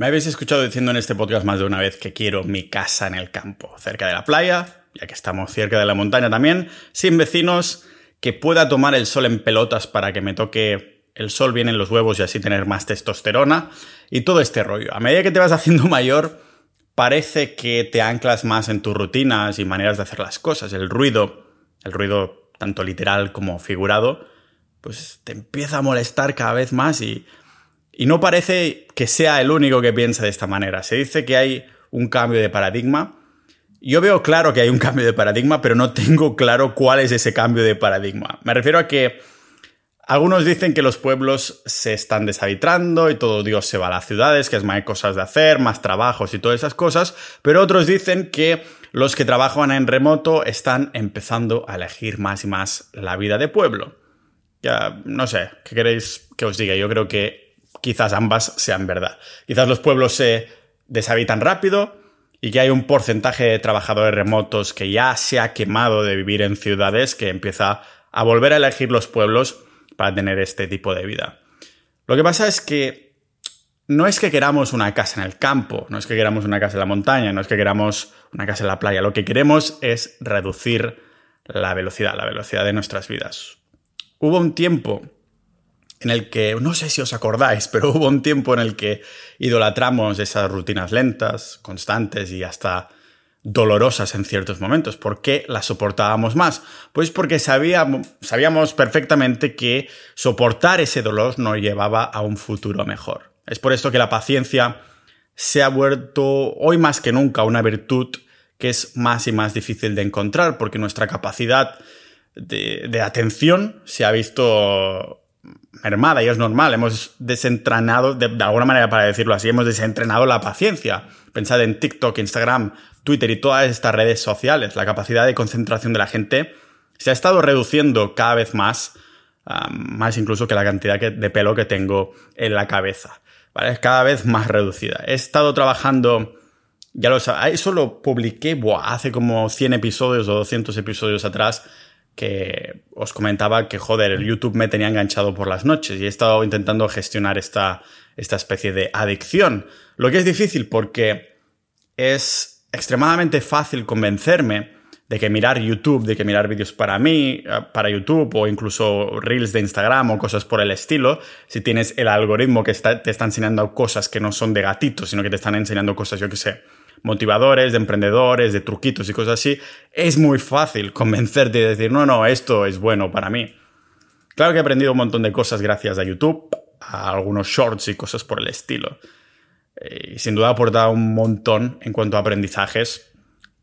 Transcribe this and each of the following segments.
Me habéis escuchado diciendo en este podcast más de una vez que quiero mi casa en el campo, cerca de la playa, ya que estamos cerca de la montaña también, sin vecinos, que pueda tomar el sol en pelotas para que me toque el sol bien en los huevos y así tener más testosterona y todo este rollo. A medida que te vas haciendo mayor, parece que te anclas más en tus rutinas y maneras de hacer las cosas. El ruido, el ruido tanto literal como figurado, pues te empieza a molestar cada vez más y y no parece que sea el único que piensa de esta manera. Se dice que hay un cambio de paradigma. Yo veo claro que hay un cambio de paradigma, pero no tengo claro cuál es ese cambio de paradigma. Me refiero a que algunos dicen que los pueblos se están deshabitando y todo Dios se va a las ciudades, que es más cosas de hacer, más trabajos y todas esas cosas, pero otros dicen que los que trabajan en remoto están empezando a elegir más y más la vida de pueblo. Ya, no sé, ¿qué queréis que os diga? Yo creo que quizás ambas sean verdad. Quizás los pueblos se deshabitan rápido y que hay un porcentaje de trabajadores remotos que ya se ha quemado de vivir en ciudades que empieza a volver a elegir los pueblos para tener este tipo de vida. Lo que pasa es que no es que queramos una casa en el campo, no es que queramos una casa en la montaña, no es que queramos una casa en la playa, lo que queremos es reducir la velocidad, la velocidad de nuestras vidas. Hubo un tiempo en el que, no sé si os acordáis, pero hubo un tiempo en el que idolatramos esas rutinas lentas, constantes y hasta dolorosas en ciertos momentos. ¿Por qué las soportábamos más? Pues porque sabíamos, perfectamente que soportar ese dolor nos llevaba a un futuro mejor. Es por esto que la paciencia se ha vuelto hoy más que nunca una virtud que es más y más difícil de encontrar porque nuestra capacidad de atención se ha visto mermada y es normal. Hemos desentrenado, de, alguna manera para decirlo así, hemos desentrenado la paciencia. Pensad en TikTok, Instagram, Twitter y todas estas redes sociales. La capacidad de concentración de la gente se ha estado reduciendo cada vez más, más incluso que la cantidad de pelo que tengo en la cabeza. ¿vale? Es cada vez más reducida. He estado trabajando, ya lo sabéis, eso lo publiqué hace como 100 episodios o 200 episodios atrás que os comentaba que, joder, el YouTube me tenía enganchado por las noches y he estado intentando gestionar esta, esta especie de adicción. Lo que es difícil porque es extremadamente fácil convencerme de que mirar YouTube, de que mirar vídeos para mí, eh, para YouTube o incluso reels de Instagram o cosas por el estilo, si tienes el algoritmo que te está enseñando cosas que no son de gatitos, sino que te están enseñando cosas, yo que sé, motivadores, de emprendedores, de truquitos y cosas así, es muy fácil convencerte de decir, no, no, esto es bueno para mí. Claro que he aprendido un montón de cosas gracias a YouTube, a algunos shorts y cosas por el estilo. Eh, y sin duda ha aportado un montón en cuanto a aprendizajes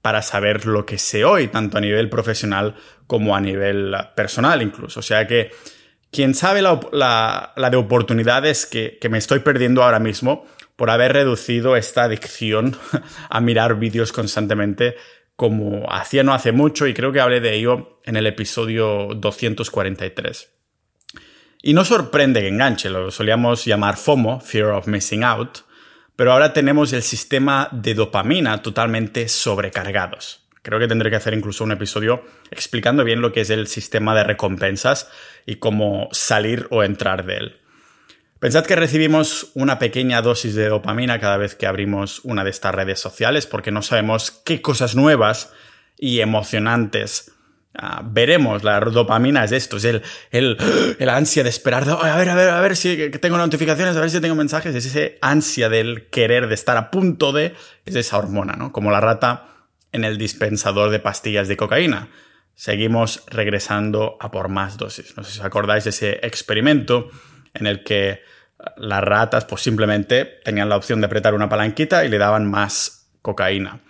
para saber lo que sé hoy, tanto a nivel profesional como a nivel personal incluso. O sea que, quien sabe la, de oportunidades que, que me estoy perdiendo ahora mismo, por haber reducido esta adicción a mirar vídeos constantemente como hacía no hace mucho y creo que hablé de ello en el episodio 243. Y no sorprende que enganche, lo solíamos llamar FOMO, Fear of Missing Out, pero ahora tenemos el sistema de dopamina totalmente sobrecargados. Creo que tendré que hacer incluso un episodio explicando bien lo que es el sistema de recompensas y cómo salir o entrar de él. Pensad que recibimos una pequeña dosis de dopamina cada vez que abrimos una de estas redes sociales porque no sabemos qué cosas nuevas y emocionantes ah, veremos. La dopamina es esto, es el, el, ansia de esperar, a ver, a ver, a ver si tengo notificaciones, a ver si tengo mensajes, es ese ansia del querer, de estar a punto de, es esa hormona, ¿no? Como la rata en el dispensador de pastillas de cocaína. Seguimos regresando a por más dosis. No sé si os acordáis de ese experimento en el que las ratas pues simplemente tenían la opción de apretar una palanquita y le daban más cocaína.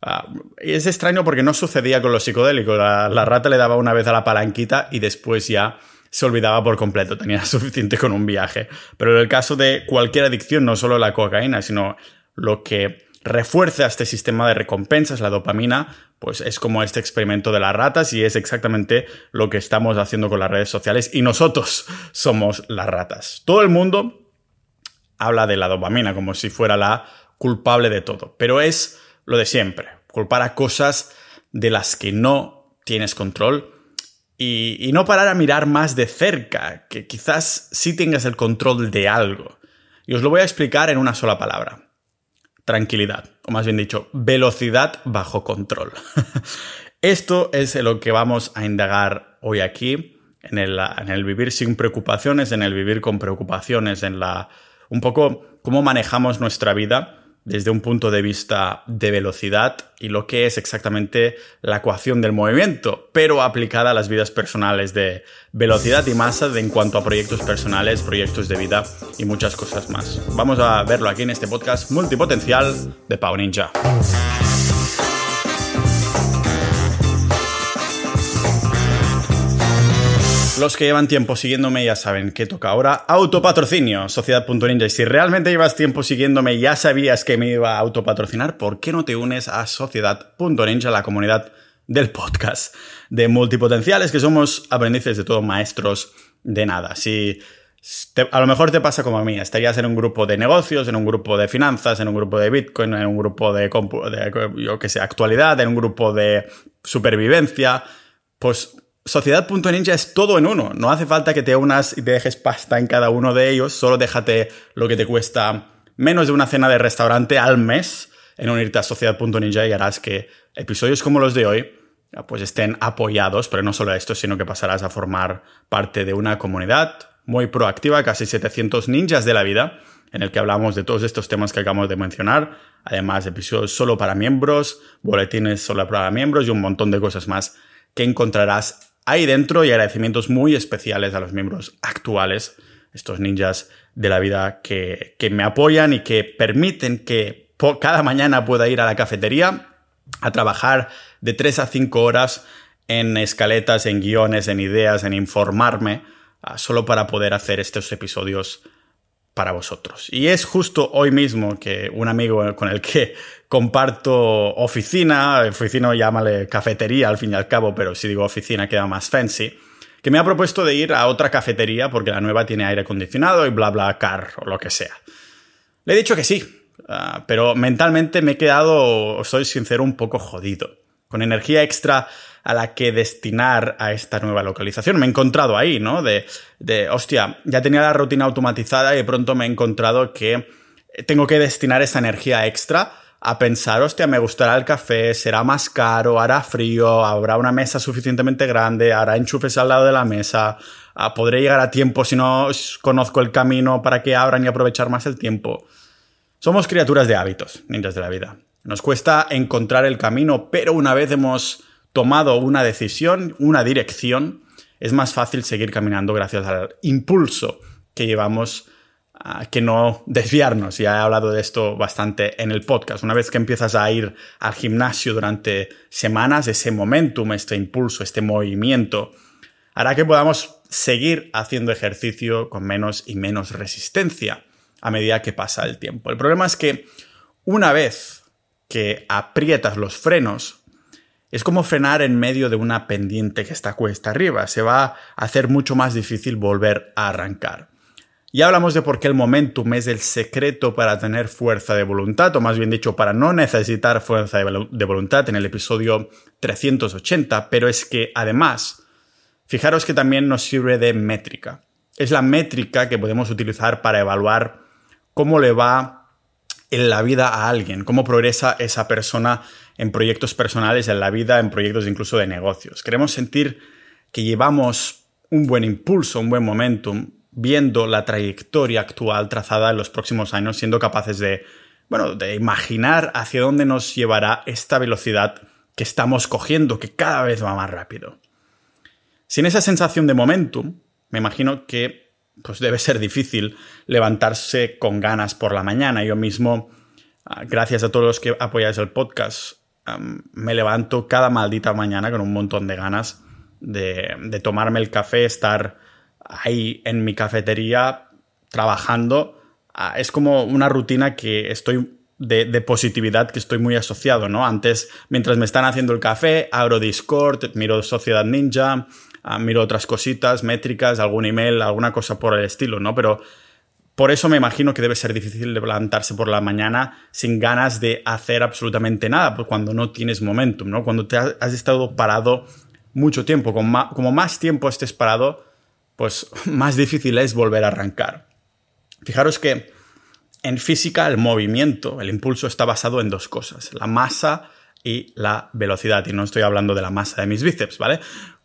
Ah, es extraño porque no sucedía con los psicodélicos. La, la, rata le daba una vez a la palanquita y después ya se olvidaba por completo. Tenía suficiente con un viaje. Pero en el caso de cualquier adicción, no solo la cocaína, sino lo que refuerza este sistema de recompensas, la dopamina, pues es como este experimento de las ratas y es exactamente lo que estamos haciendo con las redes sociales y nosotros somos las ratas. Todo el mundo habla de la dopamina como si fuera la culpable de todo, pero es lo de siempre, culpar a cosas de las que no tienes control y, no parar a mirar más de cerca, que quizás sí tengas el control de algo. Y os lo voy a explicar en una sola palabra. Tranquilidad, o más bien dicho, velocidad bajo control. Esto es lo que vamos a indagar hoy aquí, en el, en el, vivir sin preocupaciones, en el vivir con preocupaciones, en la un poco cómo manejamos nuestra vida desde un punto de vista de velocidad y lo que es exactamente la ecuación del movimiento, pero aplicada a las vidas personales de velocidad y masa en cuanto a proyectos personales, proyectos de vida y muchas cosas más. Vamos a verlo aquí en este podcast multipotencial de Pau Ninja. Los que llevan tiempo siguiéndome ya saben que toca ahora autopatrocinio, Sociedad.ninja. Y si realmente llevas tiempo siguiéndome y ya sabías que me iba a autopatrocinar, ¿por qué no te unes a Sociedad.ninja, la comunidad del podcast de multipotenciales, que somos aprendices de todo, maestros de nada? Si a lo mejor te pasa como a mí, estarías en un grupo de negocios, en un grupo de finanzas, en un grupo de Bitcoin, en un grupo de, de yo sé, actualidad, en un grupo de supervivencia, pues Sociedad.ninja es todo en uno. No hace falta que te unas y te dejes pasta en cada uno de ellos. Solo déjate lo que te cuesta menos de una cena de restaurante al mes en unirte a Sociedad.ninja y harás que episodios como los de hoy pues estén apoyados, pero no solo esto, sino que pasarás a formar parte de una comunidad muy proactiva, casi 700 ninjas de la vida, en el que hablamos de todos estos temas que acabamos de mencionar, además de episodios solo para miembros, boletines solo para miembros y un montón de cosas más que encontrarás ahí dentro y agradecimientos muy especiales a los miembros actuales, estos ninjas de la vida que, me apoyan y que permiten que cada mañana pueda ir a la cafetería a trabajar de 3 a 5 horas en escaletas, en guiones, en ideas, en informarme, ah, solo para poder hacer estos episodios para vosotros. Y es justo hoy mismo que un amigo con el que comparto oficina, oficina llámale cafetería al fin y al cabo, pero si digo oficina queda más fancy, que me ha propuesto de ir a otra cafetería porque la nueva tiene aire acondicionado y bla bla car o lo que sea. Le he dicho que sí, ah, pero mentalmente me he quedado, soy sincero, un poco jodido. Con energía extra a la que destinar a esta nueva localización. Me he encontrado ahí, ¿no? De, de, hostia, ya tenía la rutina automatizada y de pronto me he encontrado que tengo que destinar esa energía extra a pensar, hostia, me gustará el café, será más caro, hará frío, habrá una mesa suficientemente grande, hará enchufes al lado de la mesa, ah, podré llegar a tiempo si no conozco el camino para que abran y aprovechar más el tiempo. Somos criaturas de hábitos, ninjas de la vida. Nos cuesta encontrar el camino, pero una vez hemos tomado una decisión, una dirección, es más fácil seguir caminando gracias al impulso que llevamos que no desviarnos. Ya he hablado de esto bastante en el podcast. Una vez que empiezas a ir al gimnasio durante semanas, ese momentum, este impulso, este movimiento, hará que podamos seguir haciendo ejercicio con menos y menos resistencia a medida que pasa el tiempo. El problema es que una vez que aprietas los frenos, es como frenar en medio de una pendiente que está cuesta arriba. Se va a hacer mucho más difícil volver a arrancar. Ya hablamos de por qué el momentum es el secreto para tener fuerza de voluntad, o más bien dicho, para no necesitar fuerza de voluntad en el episodio 380, pero es que además, fijaros que también nos sirve de métrica. Es la métrica que podemos utilizar para evaluar cómo le va en la vida a alguien, cómo progresa esa persona en proyectos personales, en la vida, en proyectos incluso de negocios. Queremos sentir que llevamos un buen impulso, un buen momentum, viendo la trayectoria actual trazada en los próximos años, siendo capaces de, bueno, de imaginar hacia dónde nos llevará esta velocidad que estamos cogiendo, que cada vez va más rápido. Sin esa sensación de momentum, me imagino que pues debe ser difícil levantarse con ganas por la mañana. Yo mismo, ah, gracias a todos los que apoyáis el podcast, me levanto cada maldita mañana con un montón de ganas de, tomarme el café, estar ahí en mi cafetería trabajando. Ah, es como una rutina que estoy de, positividad que estoy muy asociado, ¿no? Antes, mientras me están haciendo el café, abro Discord, miro Sociedad Ninja, ah, miro otras cositas, métricas, algún email, alguna cosa por el estilo, ¿no? Pero por eso me imagino que debe ser difícil levantarse por la mañana sin ganas de hacer absolutamente nada, pues cuando no tienes momentum, ¿no? Cuando te has estado parado mucho tiempo, como más tiempo estés parado, pues más difícil es volver a arrancar. Fijaros que En física, el movimiento, el impulso está basado en dos cosas, la masa y la velocidad. Y no estoy hablando de la masa de mis bíceps, ¿vale?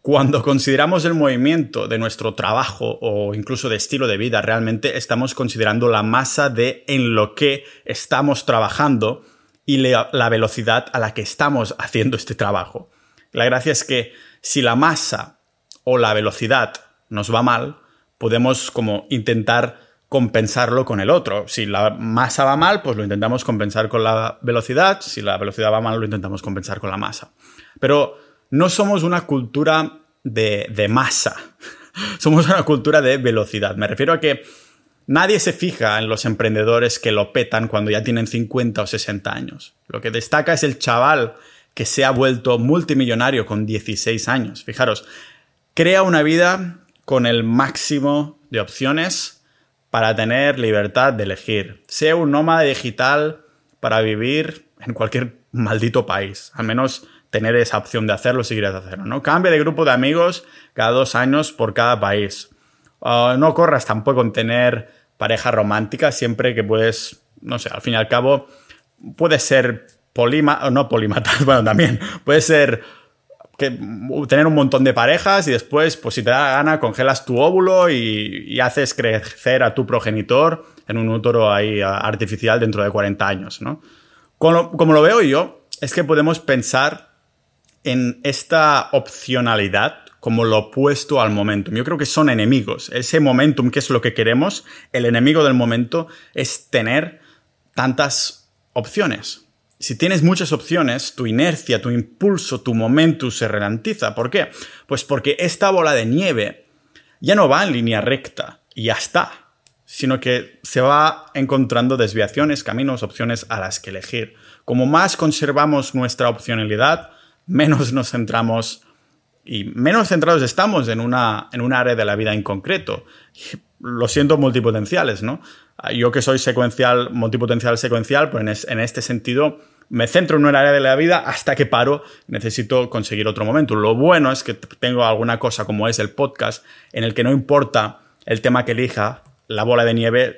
Cuando consideramos el movimiento de nuestro trabajo o incluso de estilo de vida, realmente estamos considerando la masa de en lo que estamos trabajando y la velocidad a la que estamos haciendo este trabajo. La gracia es que si la masa o la velocidad nos va mal, podemos como intentar compensarlo con el otro. Si la masa va mal, pues lo intentamos compensar con la velocidad. Si la velocidad va mal, lo intentamos compensar con la masa. Pero no somos una cultura de, masa, somos una cultura de velocidad. Me refiero a que nadie se fija en los emprendedores que lo petan cuando ya tienen 50 o 60 años. Lo que destaca es el chaval que se ha vuelto multimillonario con 16 años. Fijaros, crea una vida con el máximo de opciones para tener libertad de elegir. Sea un nómada digital para vivir en cualquier maldito país. Al menos tener esa opción de hacerlo si quieres hacerlo, ¿no? Cambia de grupo de amigos cada dos años por cada país. Ah, no corras tampoco en tener pareja romántica siempre que puedes, no sé, al fin y al cabo, puede ser polima, no polímata, bueno, también, puede ser que, tener un montón de parejas y después, pues si te da gana, congelas tu óvulo y, haces crecer a tu progenitor en un útero ahí artificial dentro de 40 años, ¿no? como lo veo yo, es que podemos pensar en esta opcionalidad como lo opuesto al momentum. Yo creo que son enemigos. Ese momentum, que es lo que queremos, el enemigo del momento es tener tantas opciones. Si tienes muchas opciones, tu inercia, tu impulso, tu momentum se ralentiza. ¿Por qué? Pues porque esta bola de nieve ya no va en línea recta y ya está, sino que se va encontrando desviaciones, caminos, opciones a las que elegir. Como más conservamos nuestra opcionalidad, menos nos centramos y menos centrados estamos en una, en un área de la vida en concreto. Lo siento, multipotenciales, ¿no? Yo que soy secuencial, multipotencial secuencial, pues en, este sentido me centro en un área de la vida hasta que paro, necesito conseguir otro momento. Lo bueno es que tengo alguna cosa como es el podcast, en el que no importa el tema que elija, la bola de nieve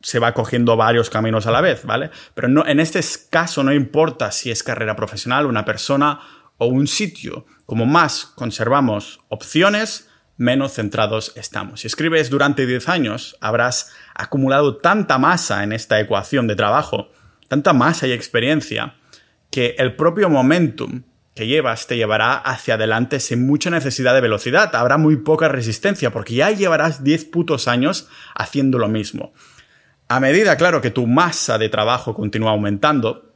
se va cogiendo varios caminos a la vez, ¿vale? Pero no, en este caso no importa si es carrera profesional, una persona o un sitio. Como más conservamos opciones, menos centrados estamos. Si escribes durante 10 años, habrás acumulado tanta masa en esta ecuación de trabajo, tanta masa y experiencia, que el propio momentum que llevas te llevará hacia adelante sin mucha necesidad de velocidad. Habrá muy poca resistencia porque ya llevarás 10 putos años haciendo lo mismo. A medida, claro, que tu masa de trabajo continúa aumentando,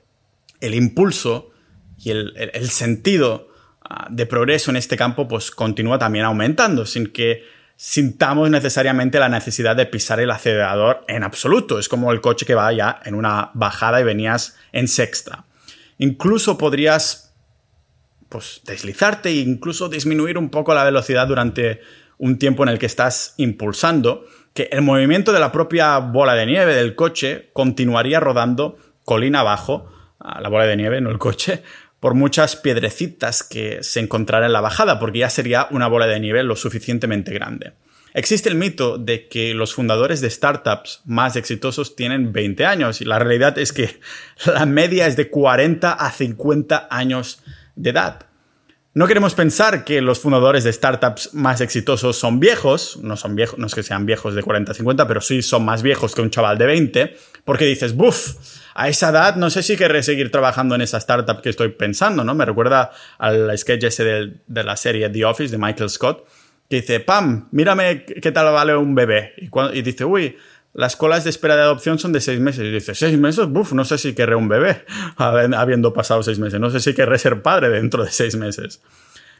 el impulso y el, sentido ah, de progreso en este campo pues continúa también aumentando, sin que sintamos necesariamente la necesidad de pisar el acelerador en absoluto. Es como el coche que va ya en una bajada y venías en sexta. Incluso podrías pues, deslizarte e incluso disminuir un poco la velocidad durante un tiempo en el que estás impulsando, que el movimiento de la propia bola de nieve del coche continuaría rodando colina abajo, ah, la bola de nieve, no el coche, por muchas piedrecitas que se encontrarán en la bajada, porque ya sería una bola de nieve lo suficientemente grande. Existe el mito de que los fundadores de startups más exitosos tienen 20 años y la realidad es que la media es de 40 a 50 años de edad. No queremos pensar que los fundadores de startups más exitosos son viejos, no son viejos, no es que sean viejos de 40 a 50, pero sí son más viejos que un chaval de 20, porque dices, buf, a esa edad no sé si querré seguir trabajando en esa startup que estoy pensando, ¿no? Me recuerda al sketch ese de, la serie The Office de Michael Scott, que dice, Pam, mírame qué tal vale un bebé. Y dice, uy, las colas de espera de adopción son de seis meses. Y dice, ¿seis meses? Buf, no sé si querré un bebé habiendo pasado seis meses. No sé si querré ser padre dentro de seis meses.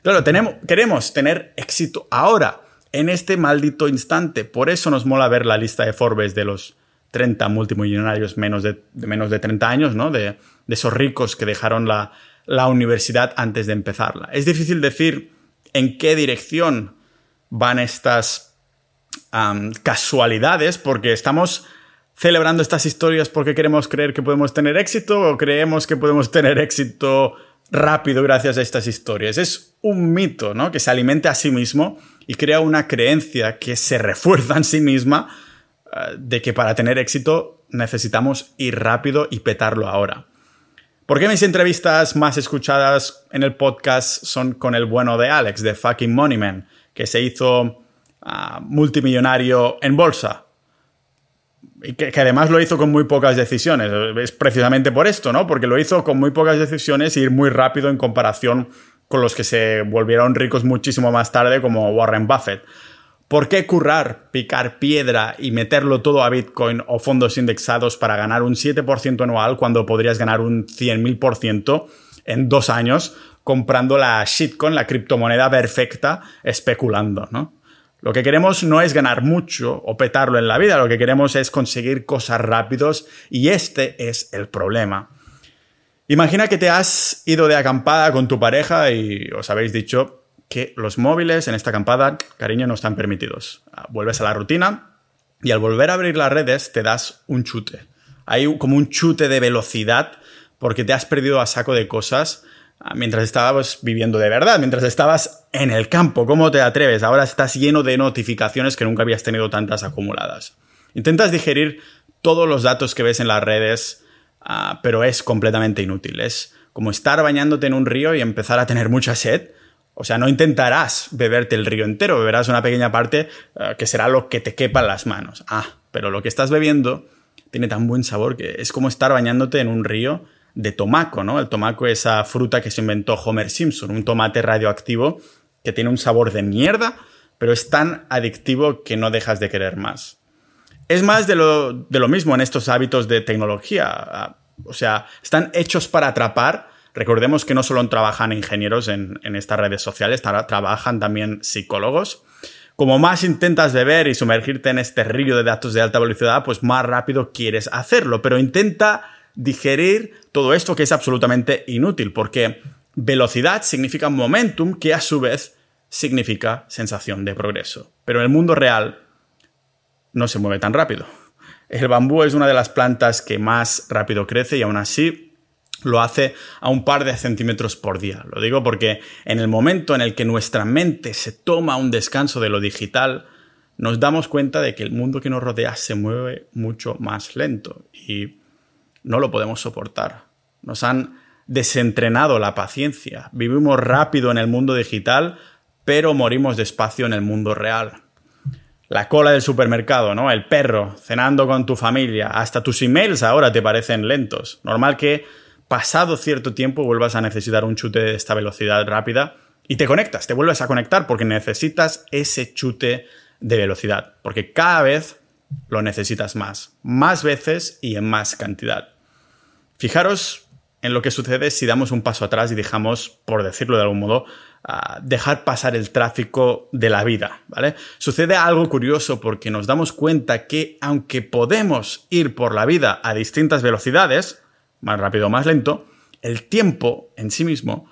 Claro, tenemos, queremos tener éxito ahora, en este maldito instante. Por eso nos mola ver la lista de Forbes de los 30 multimillonarios menos de, menos de 30 años, ¿no? De, esos ricos que dejaron la, la universidad antes de empezarla. Es difícil decir en qué dirección van estas casualidades, porque estamos celebrando estas historias porque queremos creer que podemos tener éxito o creemos que podemos tener éxito rápido gracias a estas historias. Es un mito, ¿no? Que se alimenta a sí mismo y crea una creencia que se refuerza en sí misma eh, de que para tener éxito necesitamos ir rápido y petarlo ahora. ¿Por qué mis entrevistas más escuchadas en el podcast son con el bueno de Alex, de Fucking Moneyman, que se hizo multimillonario en bolsa? Y que, además lo hizo con muy pocas decisiones. Es precisamente por esto, ¿no? Porque lo hizo con muy pocas decisiones y ir muy rápido en comparación con los que se volvieron ricos muchísimo más tarde, como Warren Buffett. ¿Por qué currar, picar piedra y meterlo todo a Bitcoin o fondos indexados para ganar un 7% anual cuando podrías ganar un 100.000% en dos años comprando la shitcoin, la criptomoneda perfecta, especulando, ¿no? Lo que queremos no es ganar mucho o petarlo en la vida, lo que queremos es conseguir cosas rápidos y este es el problema. Imagina que te has ido de acampada con tu pareja y os habéis dicho que los móviles en esta acampada, cariño, no están permitidos. Ah, vuelves a la rutina y al volver a abrir las redes te das un chute. Hay como un chute de velocidad porque te has perdido a saco de cosas mientras estabas viviendo de verdad, mientras estabas en el campo. ¿Cómo te atreves? Ahora estás lleno de notificaciones que nunca habías tenido tantas acumuladas. Intentas digerir todos los datos que ves en las redes, Ah, pero es completamente inútil. Es como estar bañándote en un río y empezar a tener mucha sed. O sea, no intentarás beberte el río entero, beberás una pequeña parte ah, que será lo que te quepa en las manos. Ah, pero lo que estás bebiendo tiene tan buen sabor que es como estar bañándote en un río de tomaco, ¿no? El tomaco es esa fruta que se inventó Homer Simpson, un tomate radioactivo que tiene un sabor de mierda, pero es tan adictivo que no dejas de querer más. Es más de lo, de lo mismo en estos hábitos de tecnología. O sea, están hechos para atrapar. Recordemos que no solo trabajan ingenieros en, estas redes sociales, trabajan también psicólogos. Como más intentas beber y sumergirte en este río de datos de alta velocidad, pues más rápido quieres hacerlo. Pero intenta digerir todo esto que es absolutamente inútil, porque velocidad significa momentum, que a su vez significa sensación de progreso. Pero en el mundo real no se mueve tan rápido. El bambú es una de las plantas que más rápido crece y aún así lo hace a un par de centímetros por día. Lo digo porque en el momento en el que nuestra mente se toma un descanso de lo digital, nos damos cuenta de que el mundo que nos rodea se mueve mucho más lento y no lo podemos soportar. Nos han desentrenado la paciencia. Vivimos rápido en el mundo digital, pero morimos despacio en el mundo real la cola del supermercado, ¿no? El perro, cenando con tu familia, hasta tus emails ahora te parecen lentos. Normal que pasado cierto tiempo vuelvas a necesitar un chute de esta velocidad rápida y te conectas, te vuelves a conectar porque necesitas ese chute de velocidad, porque cada vez lo necesitas más, más veces y en más cantidad. Fijaros en lo que sucede si damos un paso atrás y dejamos, por decirlo de algún modo, dejar pasar el tráfico de la vida, ¿vale? Sucede algo curioso porque nos damos cuenta que aunque podemos ir por la vida a distintas velocidades, más rápido o más lento, el tiempo en sí mismo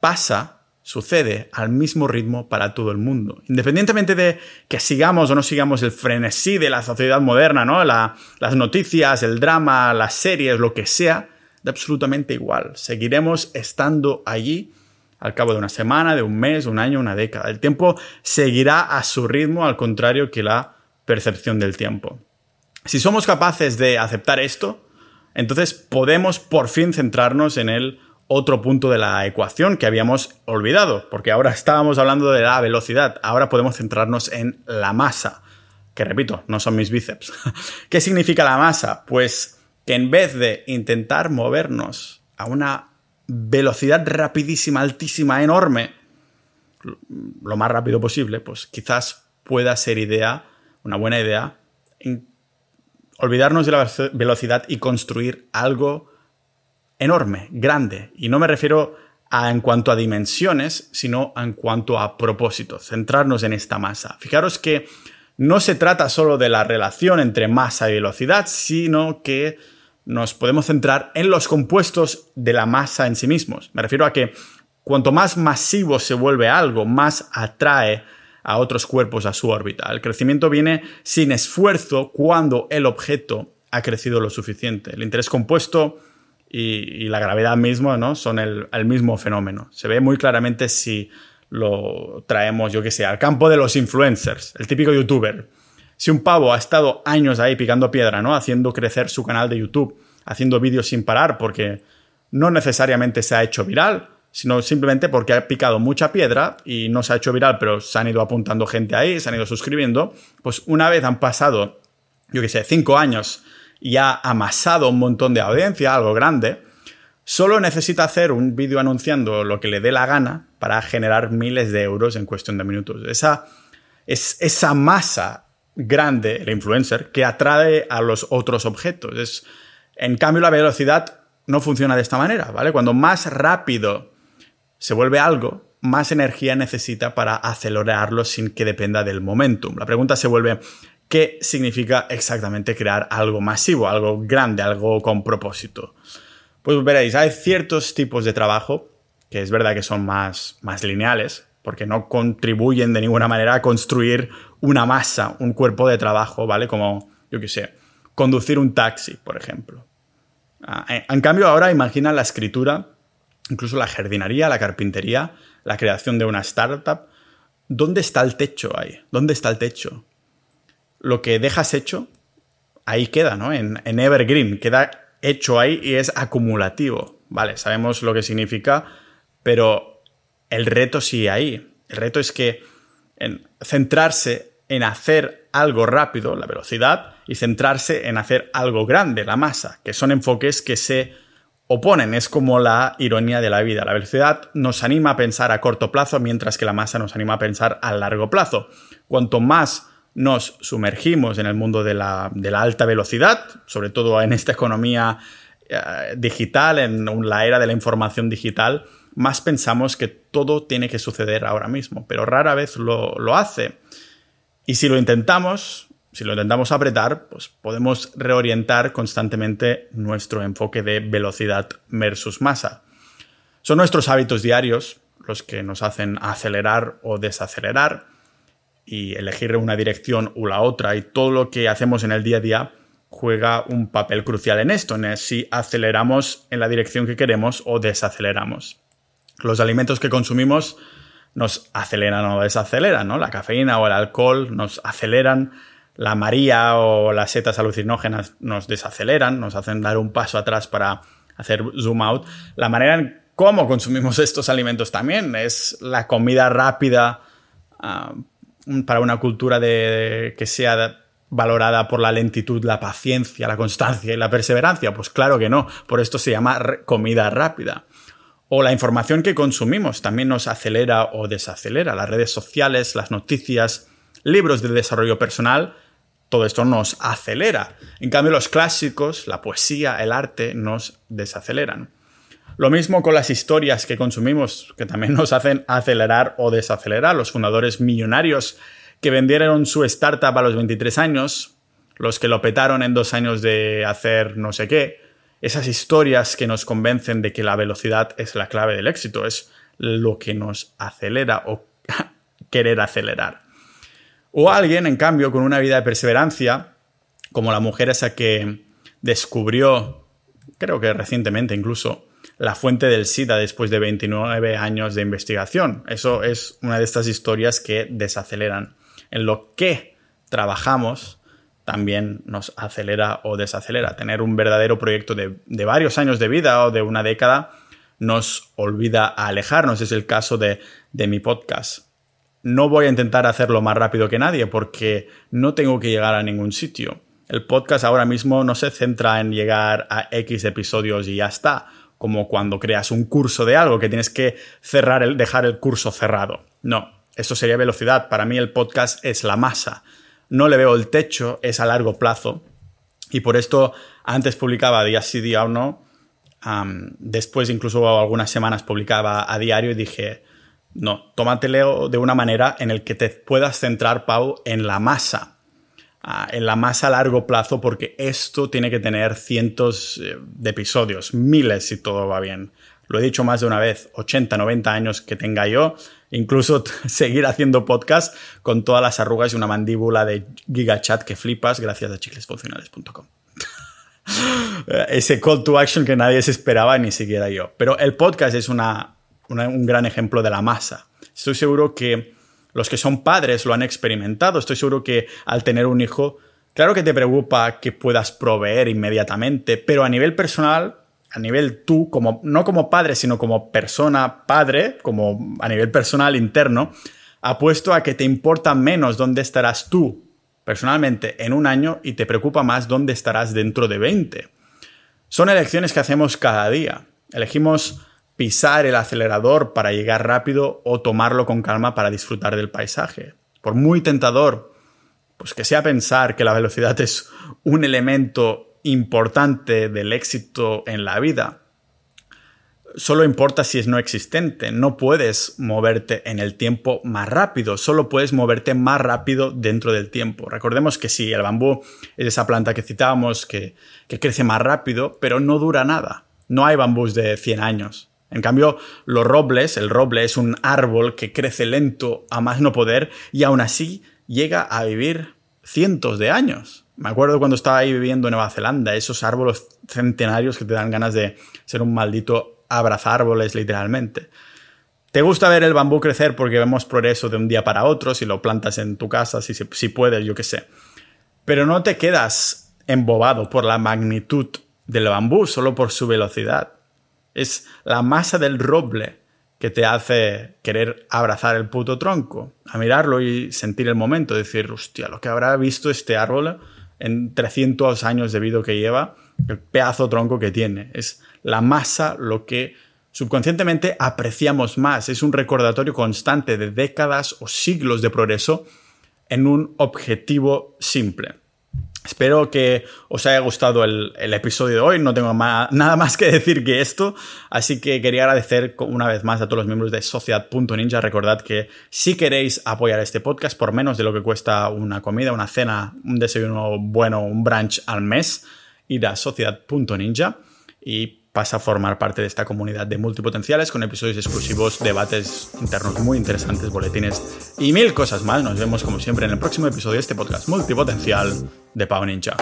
pasa, sucede al mismo ritmo para todo el mundo. Independientemente de que sigamos o no sigamos el frenesí de la sociedad moderna, ¿no? las noticias, el drama, las series, lo que sea, da absolutamente igual. Seguiremos estando allí al cabo de una semana, de un mes, un año, una década. El tiempo seguirá a su ritmo, al contrario que la percepción del tiempo. Si somos capaces de aceptar esto, entonces podemos por fin centrarnos en el otro punto de la ecuación que habíamos olvidado, porque ahora estábamos hablando de la velocidad, ahora podemos centrarnos en la masa, que repito, no son mis bíceps. ¿Qué significa la masa? Pues que en vez de intentar movernos a una velocidad rapidísima, altísima, enorme, lo más rápido posible, pues quizás pueda ser idea, una buena idea, olvidarnos de la velocidad y construir algo enorme, grande. Y no me refiero a en cuanto a dimensiones, sino en cuanto a propósito, centrarnos en esta masa. Fijaros que no se trata solo de la relación entre masa y velocidad, sino que nos podemos centrar en los compuestos de la masa en sí mismos. Me refiero a que cuanto más masivo se vuelve algo, más atrae a otros cuerpos a su órbita. El crecimiento viene sin esfuerzo cuando el objeto ha crecido lo suficiente. El interés compuesto y, la gravedad misma ¿no? son el, mismo fenómeno. Se ve muy claramente si lo traemos, yo que sé, al campo de los influencers, el típico youtuber Si un pavo ha estado años ahí picando piedra, ¿no? Haciendo crecer su canal de YouTube, haciendo vídeos sin parar, porque no necesariamente se ha hecho viral, sino simplemente porque ha picado mucha piedra y no se ha hecho viral, pero se han ido apuntando gente ahí, se han ido suscribiendo, pues una vez han pasado, yo qué sé, cinco años y ha amasado un montón de audiencia, algo grande, solo necesita hacer un vídeo anunciando lo que le dé la gana para generar miles de euros en cuestión de minutos. Esa, es esa masa grande, el influencer, que atrae a los otros objetos. Es, en cambio, la velocidad no funciona de esta manera, ¿vale? Cuando más rápido se vuelve algo, más energía necesita para acelerarlo sin que dependa del momentum. La pregunta se vuelve, ¿qué significa exactamente crear algo masivo, algo grande, algo con propósito? Pues veréis, hay ciertos tipos de trabajo que es verdad que son más, más lineales, porque no contribuyen de ninguna manera a construir una masa, un cuerpo de trabajo, ¿vale? Como, yo qué sé, conducir un taxi, por ejemplo. Ah, en cambio, ahora imagina la escritura, incluso la jardinería, la carpintería, la creación de una startup. ¿Dónde está el techo ahí? ¿Dónde está el techo? Lo que dejas hecho, ahí queda, ¿no? En, en Evergreen, queda hecho ahí y es acumulativo. Vale, sabemos lo que significa, pero el reto sigue ahí. El reto es que en centrarse en hacer algo rápido, la velocidad, y centrarse en hacer algo grande, la masa, que son enfoques que se oponen. Es como la ironía de la vida. La velocidad nos anima a pensar a corto plazo, mientras que la masa nos anima a pensar a largo plazo. Cuanto más nos sumergimos en el mundo de la, alta velocidad, sobre todo en esta economía eh, digital, en la era de la información digital, más pensamos que todo tiene que suceder ahora mismo, pero rara vez lo, hace. Y si lo intentamos, si lo intentamos apretar, pues podemos reorientar constantemente nuestro enfoque de velocidad versus masa. Son nuestros hábitos diarios los que nos hacen acelerar o desacelerar y elegir una dirección u la otra y todo lo que hacemos en el día a día juega un papel crucial en esto, en si aceleramos en la dirección que queremos o desaceleramos los alimentos que consumimos nos aceleran o desaceleran, ¿no? La cafeína o el alcohol nos aceleran, la María o las setas alucinógenas nos desaceleran, nos hacen dar un paso atrás para hacer zoom out. La manera en cómo consumimos estos alimentos también es la comida rápida ah, para una cultura de, que sea valorada por la lentitud, la paciencia, la constancia y la perseverancia. Pues claro que no, por esto se llama comida rápida. O la información que consumimos también nos acelera o desacelera. Las redes sociales, las noticias, libros de desarrollo personal, todo esto nos acelera. En cambio, los clásicos, la poesía, el arte, nos desaceleran. Lo mismo con las historias que consumimos, que también nos hacen acelerar o desacelerar. Los fundadores millonarios que vendieron su startup a los 23 años, los que lo petaron en dos años de hacer no sé qué, esas historias que nos convencen de que la velocidad es la clave del éxito, es lo que nos acelera o querer acelerar. O alguien, en cambio, con una vida de perseverancia, como la mujer esa que descubrió, creo que recientemente incluso, la fuente del SIDA después de 29 años de investigación. Eso es una de estas historias que desaceleran. En lo que trabajamos también nos acelera o desacelera. Tener un verdadero proyecto de, varios años de vida o de una década nos olvida alejarnos. Es el caso de, de mi podcast. No voy a intentar hacerlo más rápido que nadie porque no tengo que llegar a ningún sitio. El podcast ahora mismo no se centra en llegar a X episodios y ya está, como cuando creas un curso de algo que tienes que cerrar el, dejar el curso cerrado. No, eso sería velocidad. Para mí el podcast es la masa no le veo el techo, es a largo plazo. Y por esto antes publicaba día sí, día no. después, incluso algunas semanas, publicaba a diario y dije, no, tómatelo de una manera en el que te puedas centrar, Pau, en la masa. En la masa a largo plazo, porque esto tiene que tener cientos eh, de episodios, miles si todo va bien. Lo he dicho más de una vez, 80, 90 años que tenga yo, incluso seguir haciendo podcast con todas las arrugas y una mandíbula de gigachat que flipas gracias a chiclesfuncionales.com. Ese call to action que nadie se esperaba, ni siquiera yo. Pero el podcast es una, un gran ejemplo de la masa. Estoy seguro que los que son padres lo han experimentado. Estoy seguro que al tener un hijo, claro que te preocupa que puedas proveer inmediatamente, pero a nivel personal, a nivel tú, como, no como padre, sino como persona padre, como a nivel personal interno, apuesto a que te importa menos dónde estarás tú personalmente en un año y te preocupa más dónde estarás dentro de 20. Son elecciones que hacemos cada día. Elegimos pisar el acelerador para llegar rápido o tomarlo con calma para disfrutar del paisaje. Por muy tentador, pues que sea pensar que la velocidad es un elemento importante del éxito en la vida, solo importa si es no existente. No puedes moverte en el tiempo más rápido, solo puedes moverte más rápido dentro del tiempo. Recordemos que sí, el bambú es esa planta que citábamos que, que crece más rápido, pero no dura nada. No hay bambús de 100 años. En cambio, los robles, el roble es un árbol que crece lento a más no poder y aún así llega a vivir cientos de años. Me acuerdo cuando estaba ahí viviendo en Nueva Zelanda, esos árboles centenarios que te dan ganas de ser un maldito abrazárboles literalmente. ¿Te gusta ver el bambú crecer porque vemos progreso de un día para otro, si lo plantas en tu casa, si, si puedes, yo qué sé? Pero no te quedas embobado por la magnitud del bambú, solo por su velocidad. Es la masa del roble que te hace querer abrazar el puto tronco, a mirarlo y sentir el momento, decir, hostia, lo que habrá visto este árbol en 300 años de vida que lleva, el pedazo tronco que tiene. Es la masa lo que subconscientemente apreciamos más. Es un recordatorio constante de décadas o siglos de progreso en un objetivo simple. Espero que os haya gustado el, episodio de hoy. No tengo nada más que decir que esto. Así que quería agradecer una vez más a todos los miembros de Sociedad.ninja. Recordad que si queréis apoyar este podcast por menos de lo que cuesta una comida, una cena, un desayuno bueno, un brunch al mes, ir a Sociedad.ninja y pasa a formar parte de esta comunidad de multipotenciales con episodios exclusivos, debates internos muy interesantes, boletines y mil cosas más. Nos vemos como siempre en el próximo episodio de este podcast multipotencial de Pau Ninja.